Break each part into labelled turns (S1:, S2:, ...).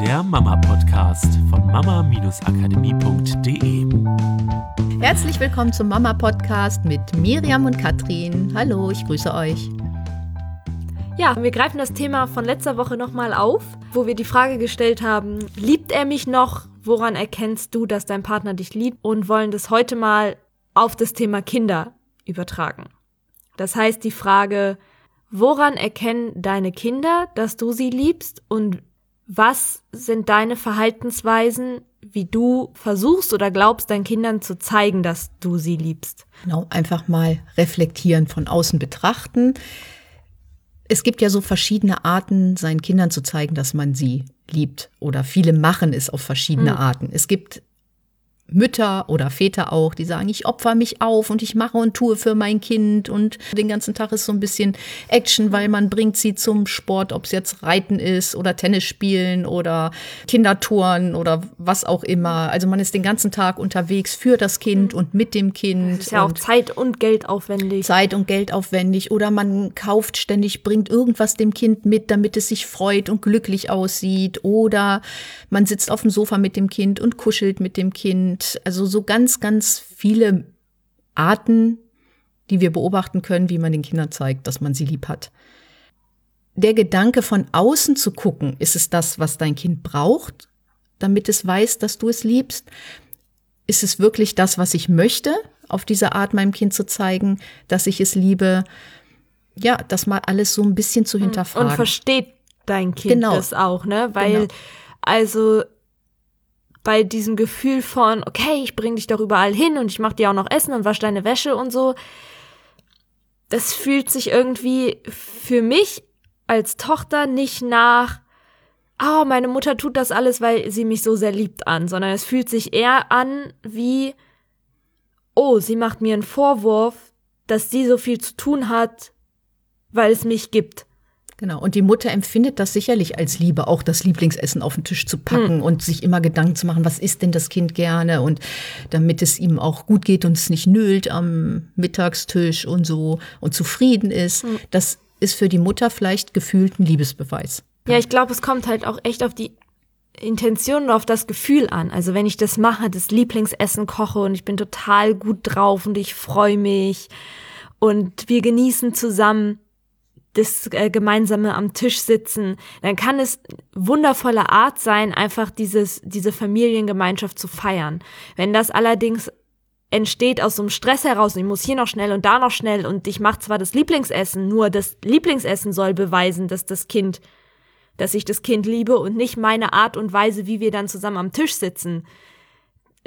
S1: der Mama-Podcast von mama-akademie.de.
S2: Herzlich willkommen zum Mama-Podcast mit Miriam und Katrin. Hallo, ich grüße euch.
S3: Ja, wir greifen das Thema von letzter Woche nochmal auf, wo wir die Frage gestellt haben, liebt er mich noch? Woran erkennst du, dass dein Partner dich liebt? Und wollen das heute mal auf das Thema Kinder übertragen. Das heißt, die Frage, woran erkennen deine Kinder, dass du sie liebst und was sind deine Verhaltensweisen, wie du versuchst oder glaubst, deinen Kindern zu zeigen, dass du sie liebst?
S2: Genau, einfach mal reflektieren, von außen betrachten. Es gibt ja so verschiedene Arten, seinen Kindern zu zeigen, dass man sie liebt. Oder viele machen es auf verschiedene mhm. Arten. Es gibt Mütter oder Väter auch, die sagen, ich opfer mich auf und ich mache und tue für mein Kind und den ganzen Tag ist so ein bisschen Action, weil man bringt sie zum Sport, ob es jetzt Reiten ist oder Tennis spielen oder Kindertouren oder was auch immer. Also man ist den ganzen Tag unterwegs für das Kind und mit dem Kind.
S3: Das ist ja auch Zeit und Geld aufwendig.
S2: Zeit und Geld aufwendig oder man kauft ständig, bringt irgendwas dem Kind mit, damit es sich freut und glücklich aussieht oder man sitzt auf dem Sofa mit dem Kind und kuschelt mit dem Kind und also so ganz, ganz viele Arten, die wir beobachten können, wie man den Kindern zeigt, dass man sie lieb hat. Der Gedanke von außen zu gucken, ist es das, was dein Kind braucht, damit es weiß, dass du es liebst? Ist es wirklich das, was ich möchte, auf diese Art meinem Kind zu zeigen, dass ich es liebe? Ja, das mal alles so ein bisschen zu hinterfragen.
S3: Und versteht dein Kind genau. das auch, ne? Weil, genau. also bei diesem Gefühl von, okay, ich bring dich doch überall hin und ich mach dir auch noch Essen und wasch deine Wäsche und so. Das fühlt sich irgendwie für mich als Tochter nicht nach, oh, meine Mutter tut das alles, weil sie mich so sehr liebt an, sondern es fühlt sich eher an wie, oh, sie macht mir einen Vorwurf, dass sie so viel zu tun hat, weil es mich gibt.
S2: Genau. Und die Mutter empfindet das sicherlich als Liebe, auch das Lieblingsessen auf den Tisch zu packen hm. und sich immer Gedanken zu machen, was isst denn das Kind gerne und damit es ihm auch gut geht und es nicht nölt am Mittagstisch und so und zufrieden ist. Hm. Das ist für die Mutter vielleicht gefühlt ein Liebesbeweis.
S3: Ja, ich glaube, es kommt halt auch echt auf die Intention und auf das Gefühl an. Also wenn ich das mache, das Lieblingsessen koche und ich bin total gut drauf und ich freue mich und wir genießen zusammen, das äh, gemeinsame am Tisch sitzen, dann kann es wundervolle Art sein, einfach dieses, diese Familiengemeinschaft zu feiern. Wenn das allerdings entsteht aus so einem Stress heraus, ich muss hier noch schnell und da noch schnell und ich mache zwar das Lieblingsessen, nur das Lieblingsessen soll beweisen, dass das Kind, dass ich das Kind liebe und nicht meine Art und Weise, wie wir dann zusammen am Tisch sitzen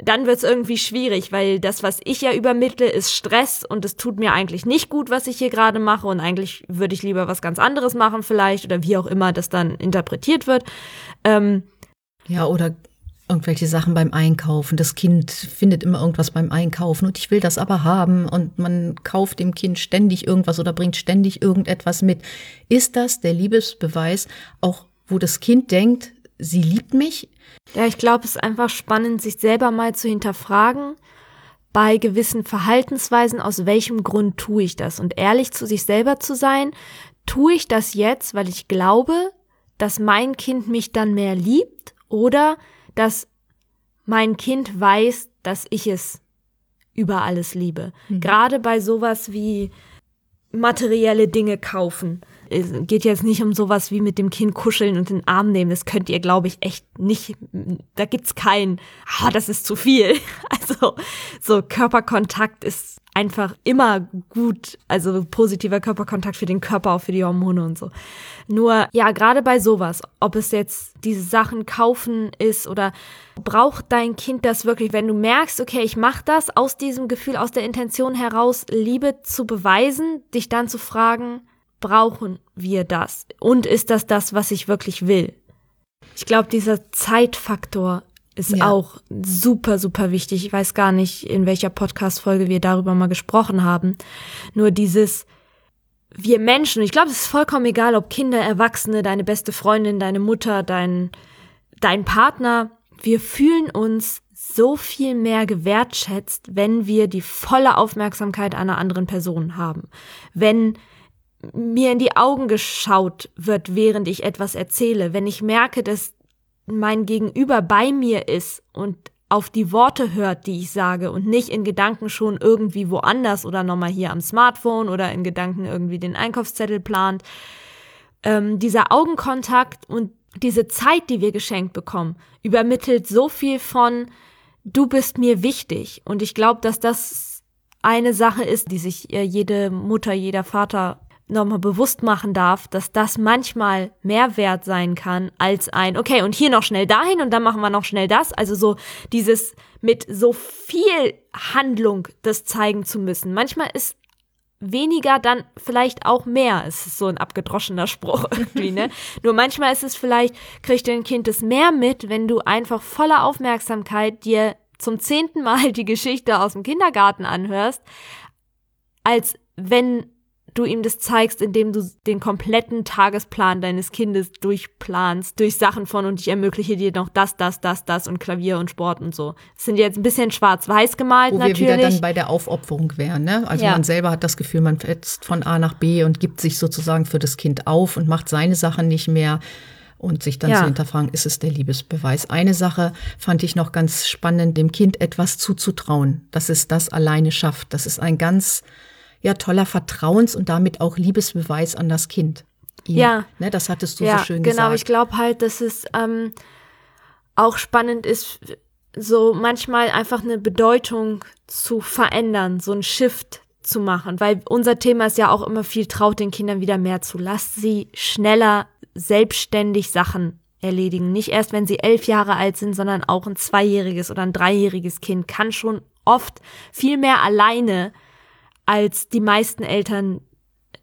S3: dann wird es irgendwie schwierig, weil das, was ich ja übermittle, ist Stress und es tut mir eigentlich nicht gut, was ich hier gerade mache und eigentlich würde ich lieber was ganz anderes machen vielleicht oder wie auch immer das dann interpretiert wird. Ähm,
S2: ja, oder irgendwelche Sachen beim Einkaufen. Das Kind findet immer irgendwas beim Einkaufen und ich will das aber haben und man kauft dem Kind ständig irgendwas oder bringt ständig irgendetwas mit. Ist das der Liebesbeweis, auch wo das Kind denkt, sie liebt mich?
S3: Ja, ich glaube, es ist einfach spannend, sich selber mal zu hinterfragen bei gewissen Verhaltensweisen, aus welchem Grund tue ich das? Und ehrlich zu sich selber zu sein, tue ich das jetzt, weil ich glaube, dass mein Kind mich dann mehr liebt oder dass mein Kind weiß, dass ich es über alles liebe. Mhm. Gerade bei sowas wie materielle Dinge kaufen geht jetzt nicht um sowas wie mit dem Kind kuscheln und den Arm nehmen. Das könnt ihr, glaube ich, echt nicht. Da gibt's kein, ah, das ist zu viel. Also so Körperkontakt ist einfach immer gut, also positiver Körperkontakt für den Körper, auch für die Hormone und so. Nur, ja, gerade bei sowas, ob es jetzt diese Sachen kaufen ist oder braucht dein Kind das wirklich, wenn du merkst, okay, ich mache das aus diesem Gefühl, aus der Intention heraus, Liebe zu beweisen, dich dann zu fragen, brauchen wir das? Und ist das das, was ich wirklich will? Ich glaube, dieser Zeitfaktor ist ja. auch super, super wichtig. Ich weiß gar nicht, in welcher Podcast-Folge wir darüber mal gesprochen haben. Nur dieses, wir Menschen, ich glaube, es ist vollkommen egal, ob Kinder, Erwachsene, deine beste Freundin, deine Mutter, dein, dein Partner, wir fühlen uns so viel mehr gewertschätzt, wenn wir die volle Aufmerksamkeit einer anderen Person haben. Wenn mir in die Augen geschaut wird, während ich etwas erzähle, wenn ich merke, dass mein Gegenüber bei mir ist und auf die Worte hört, die ich sage und nicht in Gedanken schon irgendwie woanders oder nochmal hier am Smartphone oder in Gedanken irgendwie den Einkaufszettel plant. Ähm, dieser Augenkontakt und diese Zeit, die wir geschenkt bekommen, übermittelt so viel von, du bist mir wichtig. Und ich glaube, dass das eine Sache ist, die sich äh, jede Mutter, jeder Vater nochmal bewusst machen darf, dass das manchmal mehr wert sein kann als ein, okay, und hier noch schnell dahin und dann machen wir noch schnell das. Also so dieses mit so viel Handlung das zeigen zu müssen. Manchmal ist weniger dann vielleicht auch mehr. Es ist so ein abgedroschener Spruch irgendwie, ne? Nur manchmal ist es vielleicht, kriegt dein Kind es mehr mit, wenn du einfach voller Aufmerksamkeit dir zum zehnten Mal die Geschichte aus dem Kindergarten anhörst, als wenn du ihm das zeigst, indem du den kompletten Tagesplan deines Kindes durchplanst, durch Sachen von und ich ermögliche dir noch das, das, das, das und Klavier und Sport und so. Das sind jetzt ein bisschen schwarz-weiß gemalt
S2: Wo
S3: natürlich.
S2: wir wieder dann bei der Aufopferung wären. Ne? Also
S3: Ja.
S2: man selber hat das Gefühl, man fetzt von A nach B und gibt sich sozusagen für das Kind auf und macht seine Sachen nicht mehr. Und sich dann
S3: Ja.
S2: zu hinterfragen, ist es der Liebesbeweis? Eine Sache fand ich noch ganz spannend, dem Kind etwas zuzutrauen, dass es das alleine schafft. Das ist ein ganz ja, toller Vertrauens- und damit auch Liebesbeweis an das Kind. Ihm.
S3: Ja.
S2: Ne, das hattest du
S3: ja,
S2: so schön
S3: genau.
S2: gesagt.
S3: Ich glaube halt, dass es ähm, auch spannend ist, so manchmal einfach eine Bedeutung zu verändern, so ein Shift zu machen, weil unser Thema ist ja auch immer viel, traut den Kindern wieder mehr zu. Lasst sie schneller selbstständig Sachen erledigen. Nicht erst, wenn sie elf Jahre alt sind, sondern auch ein zweijähriges oder ein dreijähriges Kind kann schon oft viel mehr alleine als die meisten Eltern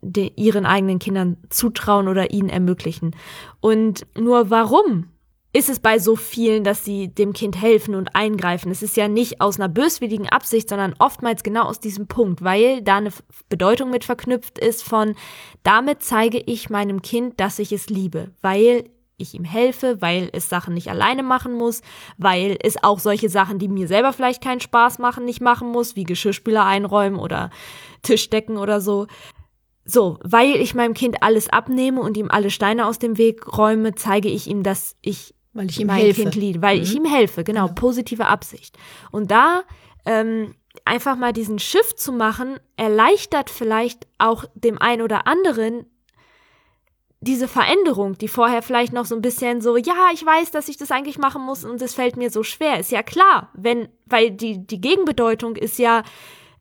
S3: de, ihren eigenen Kindern zutrauen oder ihnen ermöglichen. Und nur warum ist es bei so vielen, dass sie dem Kind helfen und eingreifen? Es ist ja nicht aus einer böswilligen Absicht, sondern oftmals genau aus diesem Punkt, weil da eine Bedeutung mit verknüpft ist von, damit zeige ich meinem Kind, dass ich es liebe, weil ich ihm helfe, weil es Sachen nicht alleine machen muss, weil es auch solche Sachen, die mir selber vielleicht keinen Spaß machen, nicht machen muss, wie Geschirrspüler einräumen oder Tischdecken oder so. So, weil ich meinem Kind alles abnehme und ihm alle Steine aus dem Weg räume, zeige ich ihm, dass ich
S2: Weil ich ihm
S3: mein
S2: helfe.
S3: Kind liebe, weil ich ihm helfe, genau, positive Absicht. Und da ähm, einfach mal diesen Shift zu machen, erleichtert vielleicht auch dem einen oder anderen diese Veränderung, die vorher vielleicht noch so ein bisschen so, ja, ich weiß, dass ich das eigentlich machen muss und es fällt mir so schwer. Ist ja klar, wenn, weil die, die Gegenbedeutung ist ja,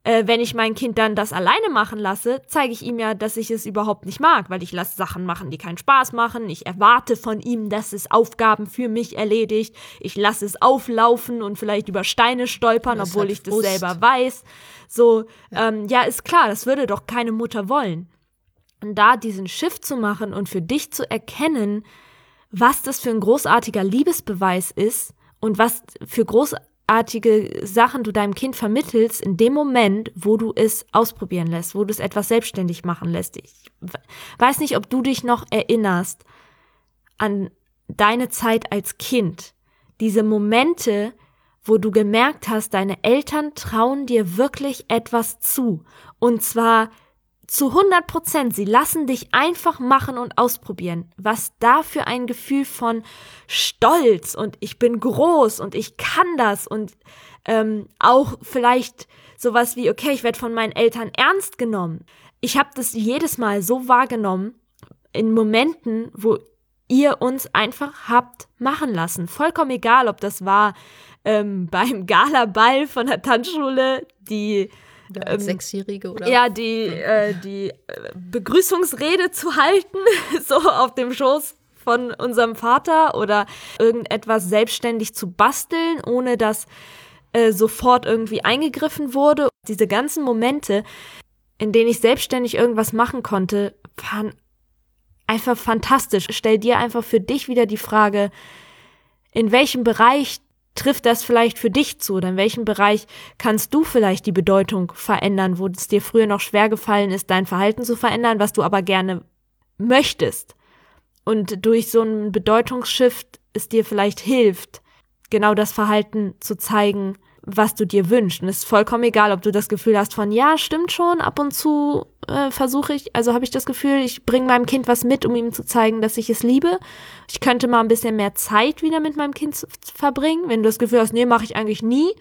S3: äh, wenn ich mein Kind dann das alleine machen lasse, zeige ich ihm ja, dass ich es überhaupt nicht mag, weil ich lasse Sachen machen, die keinen Spaß machen. Ich erwarte von ihm, dass es Aufgaben für mich erledigt. Ich lasse es auflaufen und vielleicht über Steine stolpern,
S2: Das
S3: obwohl ich das
S2: Frust.
S3: selber weiß. So. Ähm, ja, ist klar, das würde doch keine Mutter wollen. Und da diesen Shift zu machen und für dich zu erkennen, was das für ein großartiger Liebesbeweis ist und was für großartige Sachen du deinem Kind vermittelst in dem Moment, wo du es ausprobieren lässt, wo du es etwas selbstständig machen lässt. Ich weiß nicht, ob du dich noch erinnerst an deine Zeit als Kind. Diese Momente, wo du gemerkt hast, deine Eltern trauen dir wirklich etwas zu. Und zwar zu 100 Prozent. Sie lassen dich einfach machen und ausprobieren. Was da für ein Gefühl von Stolz und ich bin groß und ich kann das und ähm, auch vielleicht sowas wie, okay, ich werde von meinen Eltern ernst genommen. Ich habe das jedes Mal so wahrgenommen in Momenten, wo ihr uns einfach habt machen lassen. Vollkommen egal, ob das war ähm, beim Galaball von der Tanzschule, die
S2: als Sechsjährige oder?
S3: ja, die, äh, die äh, Begrüßungsrede zu halten, so auf dem Schoß von unserem Vater oder irgendetwas selbstständig zu basteln, ohne dass äh, sofort irgendwie eingegriffen wurde. Diese ganzen Momente, in denen ich selbstständig irgendwas machen konnte, waren einfach fantastisch. Stell dir einfach für dich wieder die Frage, in welchem Bereich trifft das vielleicht für dich zu? Oder in welchem Bereich kannst du vielleicht die Bedeutung verändern, wo es dir früher noch schwer gefallen ist, dein Verhalten zu verändern, was du aber gerne möchtest? Und durch so einen Bedeutungsshift es dir vielleicht hilft, genau das Verhalten zu zeigen, was du dir wünschst. Und es ist vollkommen egal, ob du das Gefühl hast von, ja, stimmt schon, ab und zu äh, versuche ich, also habe ich das Gefühl, ich bringe meinem Kind was mit, um ihm zu zeigen, dass ich es liebe. Ich könnte mal ein bisschen mehr Zeit wieder mit meinem Kind verbringen. Wenn du das Gefühl hast, nee, mache ich eigentlich nie,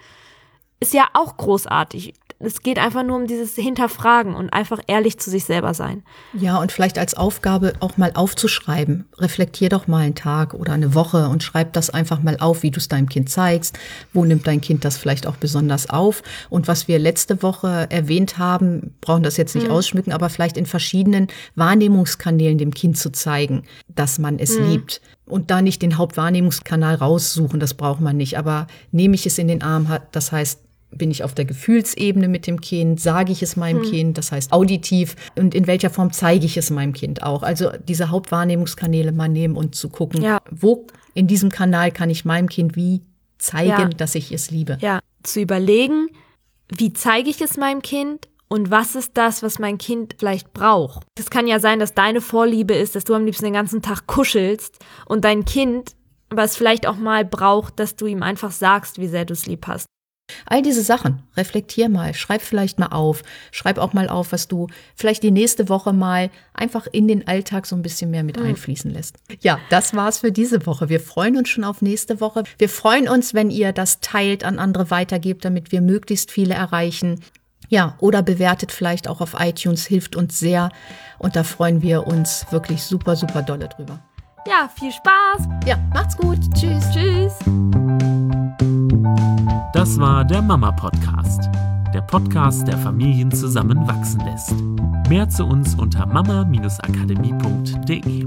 S3: ist ja auch großartig es geht einfach nur um dieses Hinterfragen und einfach ehrlich zu sich selber sein.
S2: Ja, und vielleicht als Aufgabe auch mal aufzuschreiben. Reflektier doch mal einen Tag oder eine Woche und schreib das einfach mal auf, wie du es deinem Kind zeigst. Wo nimmt dein Kind das vielleicht auch besonders auf? Und was wir letzte Woche erwähnt haben, brauchen das jetzt nicht mhm. ausschmücken, aber vielleicht in verschiedenen Wahrnehmungskanälen dem Kind zu zeigen, dass man es mhm. liebt und da nicht den Hauptwahrnehmungskanal raussuchen, das braucht man nicht. Aber nehme ich es in den Arm, das heißt, bin ich auf der Gefühlsebene mit dem Kind? Sage ich es meinem hm. Kind? Das heißt auditiv. Und in welcher Form zeige ich es meinem Kind auch? Also diese Hauptwahrnehmungskanäle mal nehmen und zu gucken, ja. wo in diesem Kanal kann ich meinem Kind wie zeigen, ja. dass ich es liebe.
S3: Ja, zu überlegen, wie zeige ich es meinem Kind? Und was ist das, was mein Kind vielleicht braucht? Es kann ja sein, dass deine Vorliebe ist, dass du am liebsten den ganzen Tag kuschelst und dein Kind es vielleicht auch mal braucht, dass du ihm einfach sagst, wie sehr du es lieb hast.
S2: All diese Sachen, reflektier mal, schreib vielleicht mal auf, schreib auch mal auf, was du vielleicht die nächste Woche mal einfach in den Alltag so ein bisschen mehr mit mhm. einfließen lässt. Ja, das war's für diese Woche. Wir freuen uns schon auf nächste Woche. Wir freuen uns, wenn ihr das teilt, an andere weitergebt, damit wir möglichst viele erreichen. Ja, oder bewertet vielleicht auch auf iTunes, hilft uns sehr. Und da freuen wir uns wirklich super, super dolle drüber.
S3: Ja, viel Spaß.
S2: Ja, macht's gut. Tschüss.
S3: Tschüss.
S1: Das war der Mama Podcast, der Podcast, der Familien zusammenwachsen lässt. Mehr zu uns unter mama-akademie.de.